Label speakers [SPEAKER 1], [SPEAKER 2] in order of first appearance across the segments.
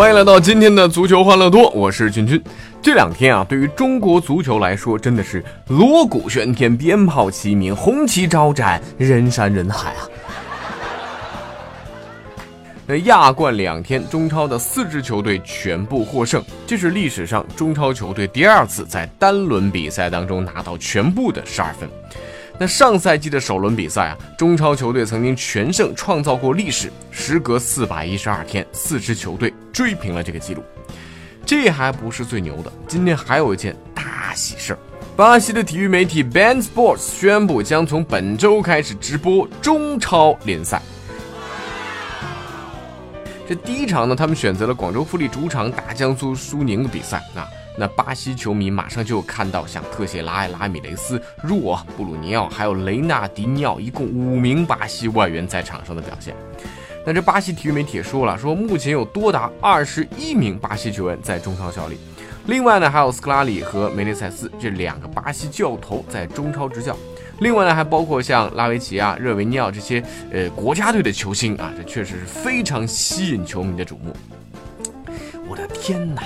[SPEAKER 1] 欢迎来到今天的足球欢乐多，我是君君。这两天啊，对于中国足球来说，真的是锣鼓喧天、鞭炮齐鸣、红旗招展、人山人海啊！那亚冠两天，中超的四支球队全部获胜，这是历史上中超球队第二次在单轮比赛当中拿到全部的十二分。那上赛季的首轮比赛啊，中超球队曾经全胜，创造过历史。时隔四百一十二天，四支球队追平了这个记录。这还不是最牛的，今天还有一件大喜事儿：巴西的体育媒体 b a n Sports 宣布将从本周开始直播中超联赛。这第一场呢，他们选择了广州富力主场打江苏苏宁的比赛啊。那巴西球迷马上就看到像特谢拉、拉米雷斯、若、布鲁尼奥，还有雷纳迪尼奥，一共五名巴西外援在场上的表现。那这巴西体育媒体也说了，说目前有多达二十一名巴西球员在中超效力。另外呢，还有斯科拉里和梅内塞斯这两个巴西教头在中超执教。另外呢，还包括像拉维奇啊、热维尼奥这些呃国家队的球星啊，这确实是非常吸引球迷的瞩目。我的天哪！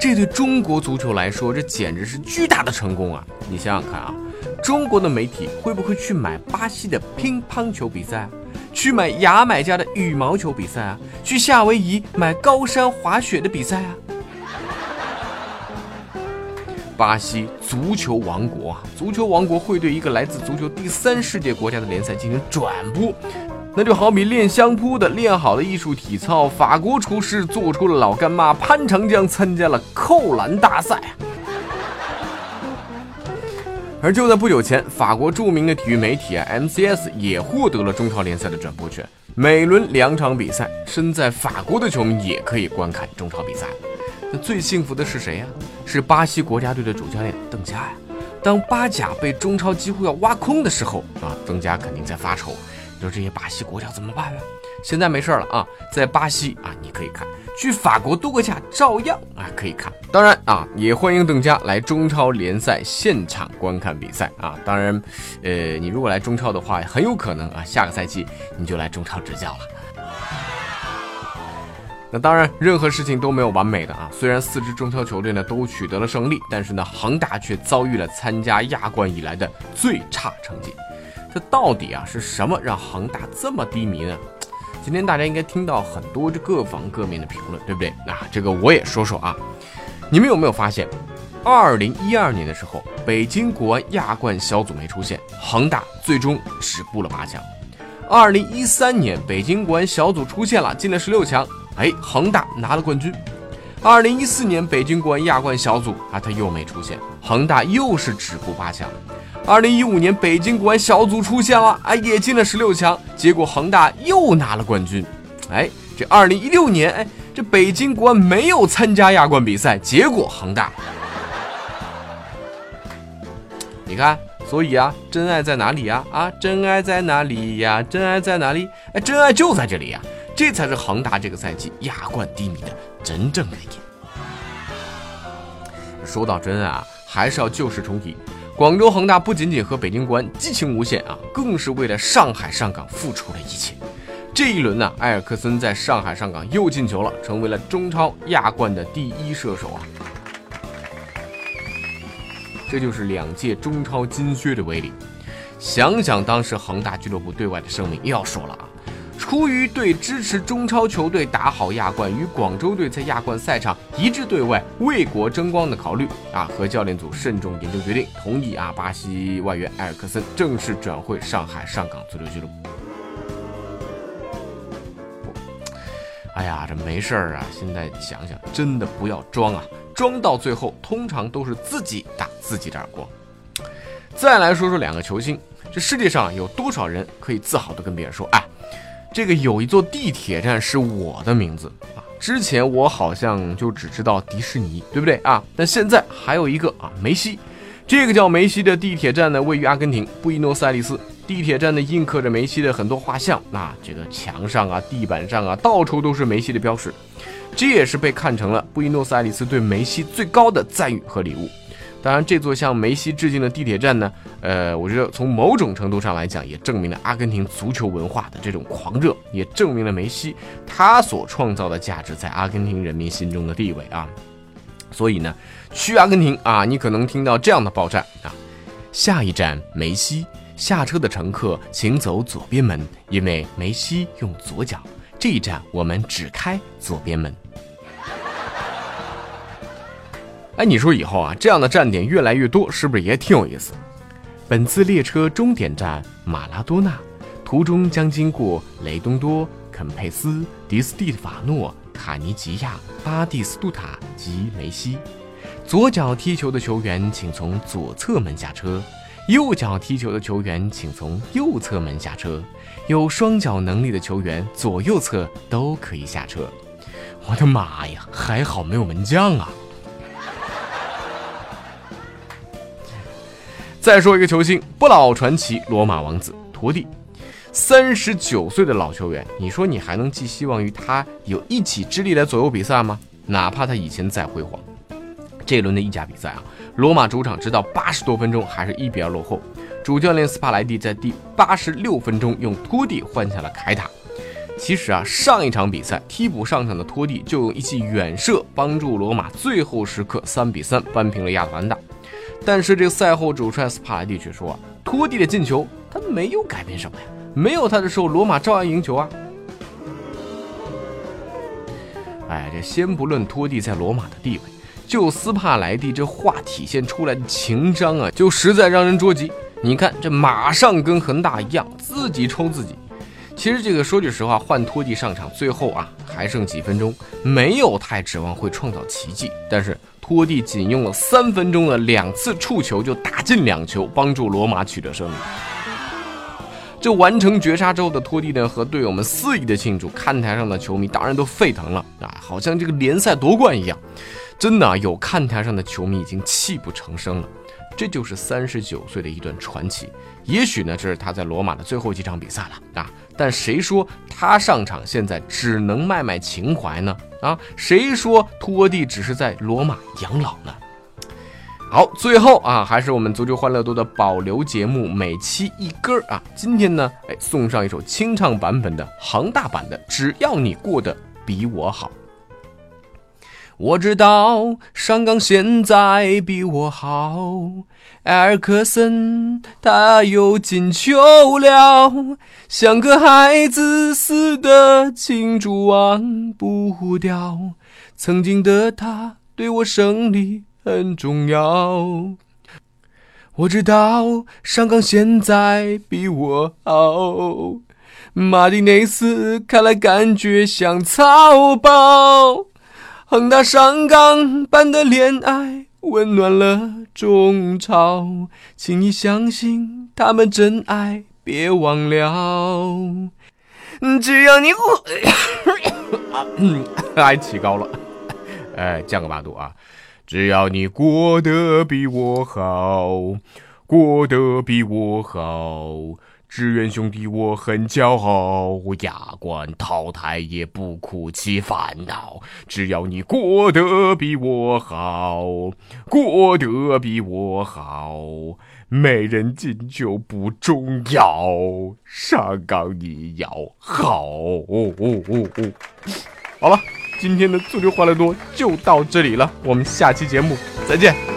[SPEAKER 1] 这对中国足球来说，这简直是巨大的成功啊！你想想看啊，中国的媒体会不会去买巴西的乒乓球比赛啊？去买牙买加的羽毛球比赛啊？去夏威夷买高山滑雪的比赛啊？巴西足球王国啊，足球王国会对一个来自足球第三世界国家的联赛进行转播。那就好比练相扑的练好了艺术体操，法国厨师做出了老干妈，潘长江参加了扣篮大赛。而就在不久前，法国著名的体育媒体啊 MCS 也获得了中超联赛的转播权，每轮两场比赛，身在法国的球迷也可以观看中超比赛。那最幸福的是谁呀？是巴西国家队的主教练邓加呀。当巴甲被中超几乎要挖空的时候啊，邓加肯定在发愁。就这些巴西国脚怎么办呢？现在没事了啊，在巴西啊，你可以看；去法国度个假，照样啊可以看。当然啊，也欢迎邓家来中超联赛现场观看比赛啊。当然，呃，你如果来中超的话，很有可能啊，下个赛季你就来中超执教了。那当然，任何事情都没有完美的啊。虽然四支中超球队呢都取得了胜利，但是呢，恒大却遭遇了参加亚冠以来的最差成绩。到底啊是什么让恒大这么低迷呢？今天大家应该听到很多这各方各面的评论，对不对？那这个我也说说啊。你们有没有发现，二零一二年的时候，北京国安亚冠小组没出现，恒大最终止步了八强。二零一三年，北京国安小组出现了，进了十六强，哎，恒大拿了冠军。二零一四年，北京国安亚冠小组啊，他又没出现，恒大又是止步八强。二零一五年，北京国安小组出现了，哎，也进了十六强，结果恒大又拿了冠军。哎，这二零一六年，哎，这北京国安没有参加亚冠比赛，结果恒大，你看，所以啊，真爱在哪里呀？啊，真爱在哪里呀？真爱在哪里？哎，真爱就在这里呀！这才是恒大这个赛季亚冠低迷的真正原因。说到真爱啊，还是要旧事重提。广州恒大不仅仅和北京国安激情无限啊，更是为了上海上港付出了一切。这一轮呢，埃尔克森在上海上港又进球了，成为了中超亚冠的第一射手啊！这就是两届中超金靴的威力。想想当时恒大俱乐部对外的声明，又要说了啊。出于对支持中超球队打好亚冠与广州队在亚冠赛场一致对外为国争光的考虑啊，和教练组慎重研究决定，同意啊巴西外援埃尔克森正式转会上海上港足球俱乐部。哎呀，这没事儿啊！现在想想，真的不要装啊，装到最后通常都是自己打自己的耳光。再来说说两个球星。这世界上有多少人可以自豪的跟别人说，哎，这个有一座地铁站是我的名字啊？之前我好像就只知道迪士尼，对不对啊？但现在还有一个啊，梅西，这个叫梅西的地铁站呢，位于阿根廷布宜诺斯艾利斯。地铁站呢，印刻着梅西的很多画像，那这个墙上啊、地板上啊，到处都是梅西的标识。这也是被看成了布宜诺斯艾利斯对梅西最高的赞誉和礼物。当然，这座向梅西致敬的地铁站呢，呃，我觉得从某种程度上来讲，也证明了阿根廷足球文化的这种狂热，也证明了梅西他所创造的价值在阿根廷人民心中的地位啊。所以呢，去阿根廷啊，你可能听到这样的报站啊，下一站梅西，下车的乘客请走左边门，因为梅西用左脚。这一站我们只开左边门。哎，你说以后啊，这样的站点越来越多，是不是也挺有意思？本次列车终点站马拉多纳，途中将经过雷东多、肯佩斯、迪斯蒂法诺、卡尼吉亚、巴蒂斯杜塔及梅西。左脚踢球的球员请从左侧门下车，右脚踢球的球员请从右侧门下车。有双脚能力的球员左右侧都可以下车。我的妈呀，还好没有门将啊！再说一个球星，不老传奇，罗马王子托蒂，三十九岁的老球员，你说你还能寄希望于他有一己之力来左右比赛吗？哪怕他以前再辉煌，这一轮的意甲比赛啊，罗马主场直到八十多分钟还是一比二落后，主教练斯帕莱蒂在第八十六分钟用托蒂换下了凯塔。其实啊，上一场比赛替补上场的托蒂就用一记远射帮助罗马最后时刻三比三扳平了亚特兰大。但是这个赛后主帅斯帕莱蒂却说啊，托蒂的进球他没有改变什么呀，没有他的时候，罗马照样赢球啊。哎，这先不论托蒂在罗马的地位，就斯帕莱蒂这话体现出来的情商啊，就实在让人着急。你看这马上跟恒大一样，自己抽自己。其实这个说句实话，换托蒂上场，最后啊还剩几分钟，没有太指望会创造奇迹，但是。托蒂仅用了三分钟的两次触球就打进两球，帮助罗马取得胜利。这完成绝杀之后的托蒂呢，和队友们肆意的庆祝，看台上的球迷当然都沸腾了啊，好像这个联赛夺冠一样。真的啊，有看台上的球迷已经泣不成声了。这就是三十九岁的一段传奇，也许呢，这是他在罗马的最后几场比赛了啊！但谁说他上场现在只能卖卖情怀呢？啊，谁说托蒂只是在罗马养老呢？好，最后啊，还是我们足球欢乐多的保留节目，每期一歌啊！今天呢，哎，送上一首清唱版本的恒大版的《只要你过得比我好》。我知道上港现在比我好，埃尔克森他又进球了，像个孩子似的庆祝忘不掉，曾经的他对我胜利很重要。我知道上港现在比我好，马丁内斯看来感觉像草包。恒大上港般的恋爱温暖了中超，请你相信他们真爱，别忘了。只要你过，还起高了，哎，降个八度啊！只要你过得比我好，过得比我好。志愿兄弟，我很骄傲，我亚冠淘汰也不哭泣烦恼。只要你过得比我好，过得比我好，没人进球不重要，上岗你要好。好了，今天的足球欢乐多就到这里了，我们下期节目再见。